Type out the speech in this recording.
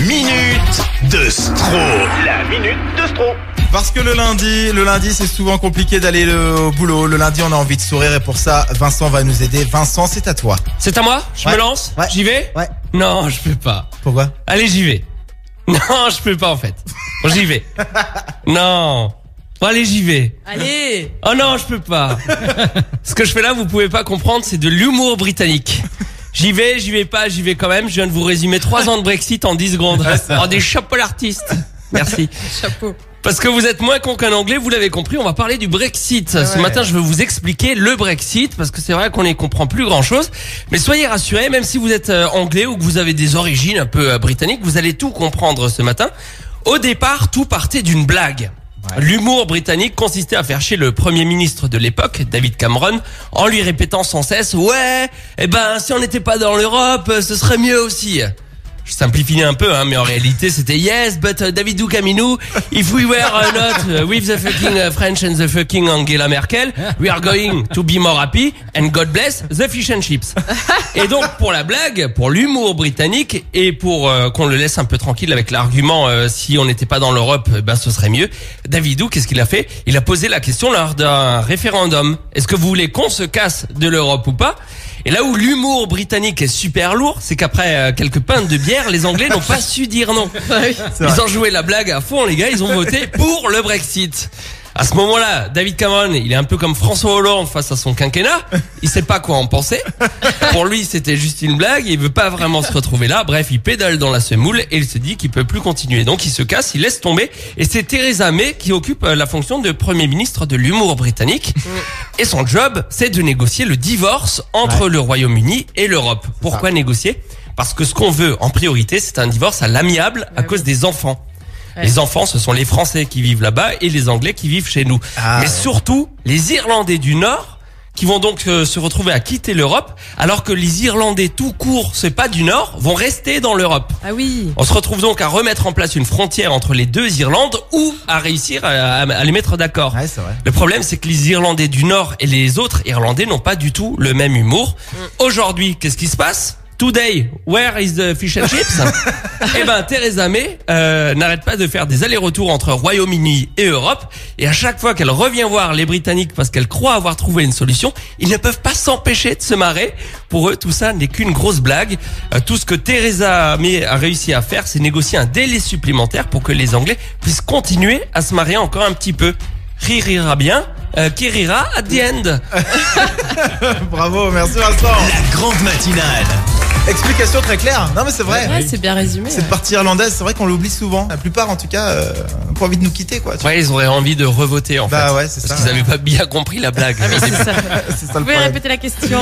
minute de Stro. La minute de Stro. Parce que le lundi, le lundi c'est souvent compliqué d'aller le- au boulot. Le lundi on a envie de sourire et pour ça Vincent va nous aider. Vincent c'est à toi. C'est à moi? Je Ouais. me lance? Ouais. J'y vais? Ouais. Non, je peux pas. Pourquoi? Allez, j'y vais. Non, je peux pas en fait. Bon, j'y vais. Non. Bon, allez, j'y vais. Allez Oh non, je peux pas. Ce que je fais là, vous pouvez pas comprendre, c'est de l'humour britannique. J'y vais, j'y vais pas, j'y vais quand même. Je viens de vous résumer trois ans de Brexit en 10 secondes. Oh, des chapeaux l'artiste. Merci. Chapeau. Parce que vous êtes moins con qu'un anglais, vous l'avez compris, on va parler du Brexit. Ce matin, je vais vous expliquer le Brexit, parce que c'est vrai qu'on n'y comprend plus grand chose. Mais soyez rassurés, même si vous êtes euh, anglais ou que vous avez des origines un peu euh, britanniques, vous allez tout comprendre ce matin. Au départ, tout partait d'une blague. L'humour britannique consistait à faire chier le premier ministre de l'époque, David Cameron, en lui répétant sans cesse, ouais, eh ben, si on n'était pas dans l'Europe, ce serait mieux aussi. Je simplifie un peu, hein, mais en réalité, c'était yes, but uh, David if we were uh, not uh, with the fucking uh, French and the fucking Angela Merkel, we are going to be more happy and God bless the fish and chips. Et donc, pour la blague, pour l'humour britannique et pour euh, qu'on le laisse un peu tranquille avec l'argument euh, si on n'était pas dans l'Europe, euh, ben ce serait mieux. Davidou, qu'est-ce qu'il a fait? Il a posé la question lors d'un référendum. Est-ce que vous voulez qu'on se casse de l'Europe ou pas? Et là où l'humour britannique est super lourd, c'est qu'après euh, quelques pintes de bière, les Anglais n'ont pas su dire non. Ils ont joué la blague à fond, les gars, ils ont voté pour le Brexit. À ce moment-là, David Cameron, il est un peu comme François Hollande face à son quinquennat. Il sait pas quoi en penser. Pour lui, c'était juste une blague. Il veut pas vraiment se retrouver là. Bref, il pédale dans la semoule et il se dit qu'il peut plus continuer. Donc, il se casse, il laisse tomber. Et c'est Theresa May qui occupe euh, la fonction de premier ministre de l'humour britannique. Et son job, c'est de négocier le divorce entre le Royaume-Uni et l'Europe. Pourquoi négocier? Parce que ce qu'on veut en priorité, c'est un divorce à l'amiable à cause des enfants. Ouais. Les enfants, ce sont les Français qui vivent là-bas et les Anglais qui vivent chez nous. Ah, Mais ouais. surtout, les Irlandais du Nord qui vont donc euh, se retrouver à quitter l'Europe, alors que les Irlandais tout court, c'est pas du Nord, vont rester dans l'Europe. Ah oui On se retrouve donc à remettre en place une frontière entre les deux Irlandes ou à réussir à, à- à les mettre d'accord. Ouais c'est vrai. Le problème, c'est que les Irlandais du Nord et les autres Irlandais n'ont pas du tout le même humour. Aujourd'hui, qu'est-ce qui se passe? Today, where is the fish and chips? Eh ben, Theresa May euh, n'arrête pas de faire des allers-retours entre Royaume-Uni et Europe. Et à chaque fois qu'elle revient voir les Britanniques parce qu'elle croit avoir trouvé une solution, ils ne peuvent pas s'empêcher de se marrer. Pour eux, tout ça n'est qu'une grosse blague. Euh, tout ce que Theresa May a réussi à faire, c'est négocier un délai supplémentaire pour que les Anglais puissent continuer à se marier encore un petit peu. Rira bien, euh, qui rira at the end. Bravo, merci Vincent. La grande matinale. Explication très claire. Non mais c'est vrai. Ouais, c'est bien résumé. Cette partie irlandaise, c'est vrai qu'on l'oublie souvent. La plupart en tout cas, euh, ont pas envie de nous quitter quoi. tu. Ouais, ils auraient envie de revoter en Bah fait. ouais, c'est Parce ça. qu'ils avaient pas bien compris la blague. Ah c'est ça. C'est ça Vous pouvez problème. répéter la question